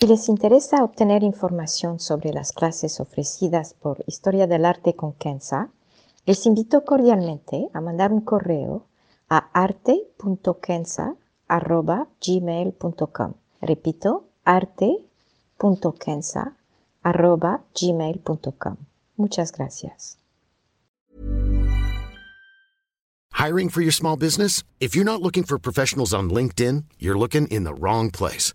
Si les interesa obtener información sobre las clases ofrecidas por Historia del Arte con Kenza, les invito cordialmente a mandar un correo a arte.kenza.gmail.com. Repito, arte.kenza.gmail.com. Muchas gracias. Hiring for your small business? If you're not looking for professionals on LinkedIn, you're looking in the wrong place.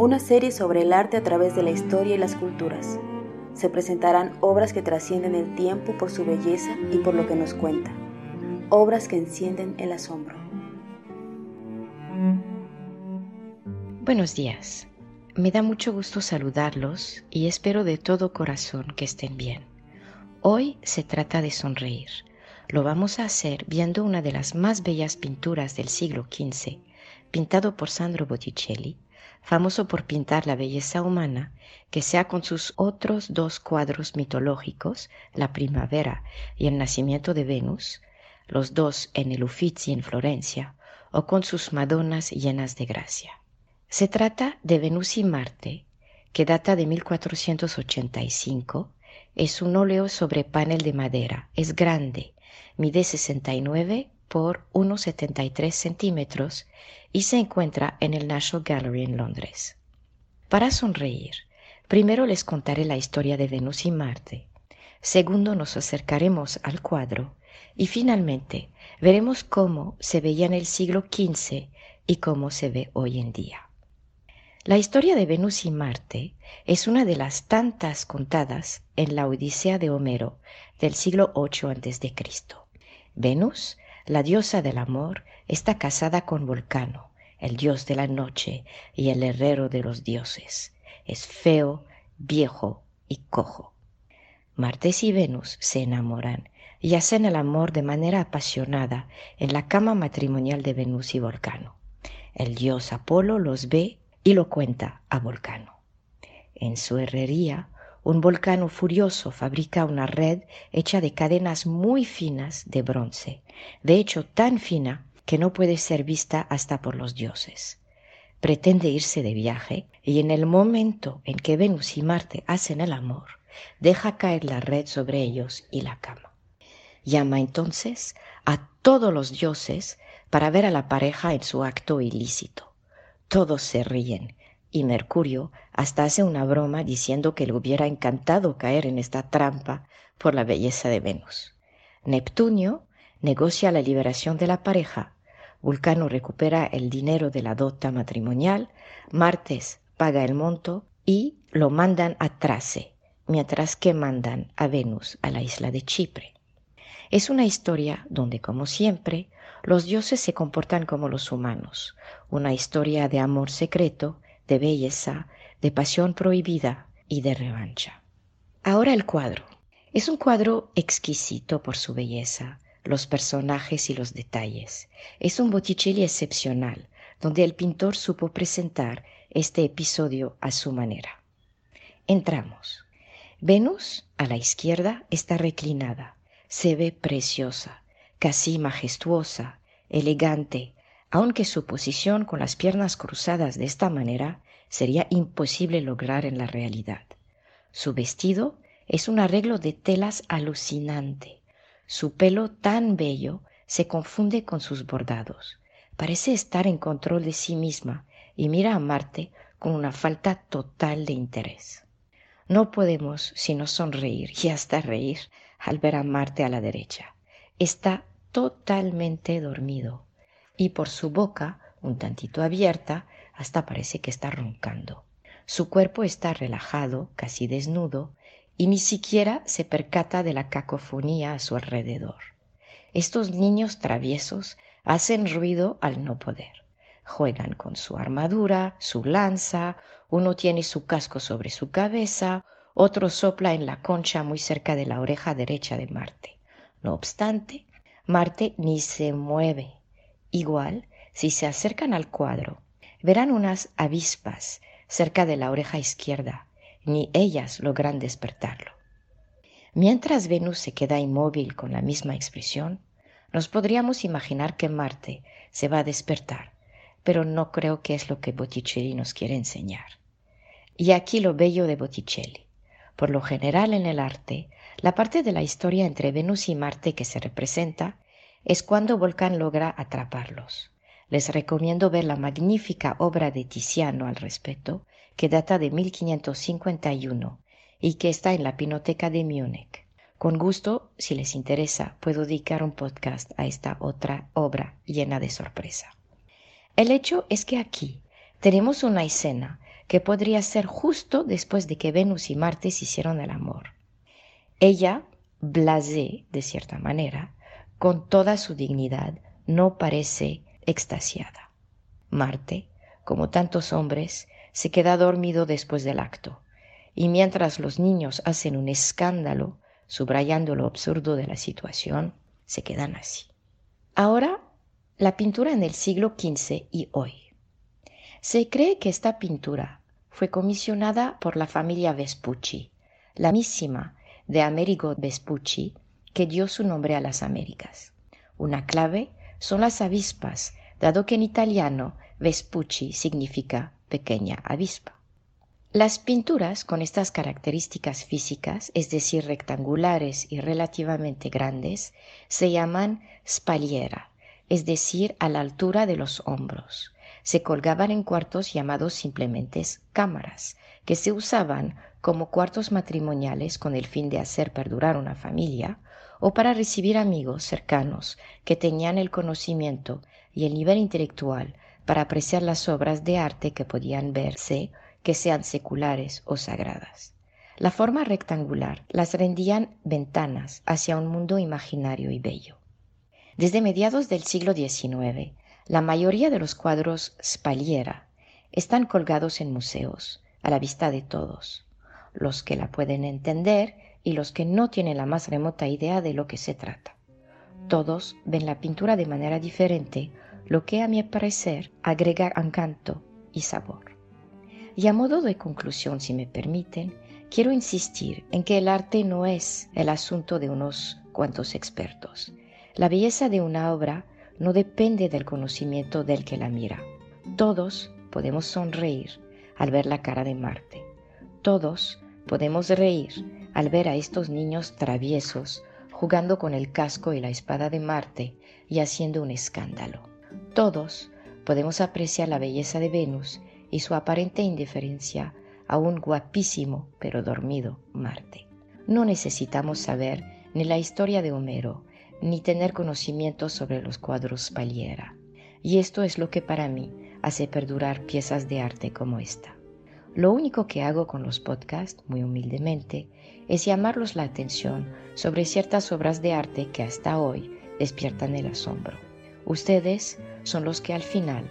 Una serie sobre el arte a través de la historia y las culturas. Se presentarán obras que trascienden el tiempo por su belleza y por lo que nos cuenta. Obras que encienden el asombro. Buenos días. Me da mucho gusto saludarlos y espero de todo corazón que estén bien. Hoy se trata de sonreír. Lo vamos a hacer viendo una de las más bellas pinturas del siglo XV, pintado por Sandro Botticelli, famoso por pintar la belleza humana, que sea con sus otros dos cuadros mitológicos, La Primavera y El Nacimiento de Venus, los dos en el Uffizi en Florencia, o con sus Madonas llenas de gracia. Se trata de Venus y Marte, que data de 1485, es un óleo sobre panel de madera, es grande, mide 69 por 1,73 centímetros y se encuentra en el National Gallery en Londres. Para sonreír, primero les contaré la historia de Venus y Marte, segundo nos acercaremos al cuadro y finalmente veremos cómo se veía en el siglo XV y cómo se ve hoy en día. La historia de Venus y Marte es una de las tantas contadas en la Odisea de Homero del siglo VIII a.C. Venus, la diosa del amor, está casada con Vulcano, el dios de la noche y el herrero de los dioses. Es feo, viejo y cojo. Marte y Venus se enamoran y hacen el amor de manera apasionada en la cama matrimonial de Venus y Vulcano. El dios Apolo los ve y lo cuenta a Volcano. En su herrería, un volcano furioso fabrica una red hecha de cadenas muy finas de bronce, de hecho tan fina que no puede ser vista hasta por los dioses. Pretende irse de viaje y en el momento en que Venus y Marte hacen el amor, deja caer la red sobre ellos y la cama. Llama entonces a todos los dioses para ver a la pareja en su acto ilícito todos se ríen y Mercurio hasta hace una broma diciendo que le hubiera encantado caer en esta trampa por la belleza de Venus. Neptunio negocia la liberación de la pareja, Vulcano recupera el dinero de la dota matrimonial, Martes paga el monto y lo mandan a Trace, mientras que mandan a Venus a la isla de Chipre. Es una historia donde, como siempre, los dioses se comportan como los humanos, una historia de amor secreto, de belleza, de pasión prohibida y de revancha. Ahora el cuadro. Es un cuadro exquisito por su belleza, los personajes y los detalles. Es un Botticelli excepcional, donde el pintor supo presentar este episodio a su manera. Entramos. Venus, a la izquierda, está reclinada. Se ve preciosa, casi majestuosa, elegante, aunque su posición con las piernas cruzadas de esta manera sería imposible lograr en la realidad. Su vestido es un arreglo de telas alucinante. Su pelo tan bello se confunde con sus bordados. Parece estar en control de sí misma y mira a Marte con una falta total de interés. No podemos sino sonreír y hasta reír al ver a Marte a la derecha. Está totalmente dormido y por su boca, un tantito abierta, hasta parece que está roncando. Su cuerpo está relajado, casi desnudo, y ni siquiera se percata de la cacofonía a su alrededor. Estos niños traviesos hacen ruido al no poder. Juegan con su armadura, su lanza, uno tiene su casco sobre su cabeza, otro sopla en la concha muy cerca de la oreja derecha de Marte. No obstante, Marte ni se mueve. Igual, si se acercan al cuadro, verán unas avispas cerca de la oreja izquierda, ni ellas logran despertarlo. Mientras Venus se queda inmóvil con la misma expresión, nos podríamos imaginar que Marte se va a despertar, pero no creo que es lo que Botticelli nos quiere enseñar. Y aquí lo bello de Botticelli. Por lo general en el arte, la parte de la historia entre Venus y Marte que se representa es cuando Volcán logra atraparlos. Les recomiendo ver la magnífica obra de Tiziano al respecto, que data de 1551 y que está en la Pinoteca de Múnich. Con gusto, si les interesa, puedo dedicar un podcast a esta otra obra llena de sorpresa. El hecho es que aquí tenemos una escena que podría ser justo después de que Venus y Marte se hicieron el amor. Ella, blasé de cierta manera, con toda su dignidad, no parece extasiada. Marte, como tantos hombres, se queda dormido después del acto, y mientras los niños hacen un escándalo, subrayando lo absurdo de la situación, se quedan así. Ahora, la pintura en el siglo XV y hoy. Se cree que esta pintura fue comisionada por la familia Vespucci, la misma de Amerigo Vespucci, que dio su nombre a las Américas. Una clave son las avispas, dado que en italiano Vespucci significa pequeña avispa. Las pinturas con estas características físicas, es decir, rectangulares y relativamente grandes, se llaman spaliera, es decir, a la altura de los hombros. Se colgaban en cuartos llamados simplemente cámaras, que se usaban como cuartos matrimoniales con el fin de hacer perdurar una familia o para recibir amigos cercanos que tenían el conocimiento y el nivel intelectual para apreciar las obras de arte que podían verse que sean seculares o sagradas. La forma rectangular las rendían ventanas hacia un mundo imaginario y bello. Desde mediados del siglo XIX, la mayoría de los cuadros Spaliera están colgados en museos, a la vista de todos, los que la pueden entender y los que no tienen la más remota idea de lo que se trata. Todos ven la pintura de manera diferente, lo que a mi parecer agrega encanto y sabor. Y a modo de conclusión, si me permiten, quiero insistir en que el arte no es el asunto de unos cuantos expertos. La belleza de una obra no depende del conocimiento del que la mira. Todos podemos sonreír al ver la cara de Marte. Todos podemos reír al ver a estos niños traviesos jugando con el casco y la espada de Marte y haciendo un escándalo. Todos podemos apreciar la belleza de Venus y su aparente indiferencia a un guapísimo pero dormido Marte. No necesitamos saber ni la historia de Homero, ni tener conocimiento sobre los cuadros Paliera. Y esto es lo que para mí hace perdurar piezas de arte como esta. Lo único que hago con los podcasts, muy humildemente, es llamarlos la atención sobre ciertas obras de arte que hasta hoy despiertan el asombro. Ustedes son los que al final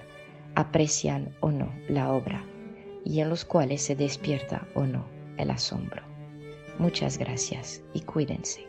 aprecian o no la obra y en los cuales se despierta o no el asombro. Muchas gracias y cuídense.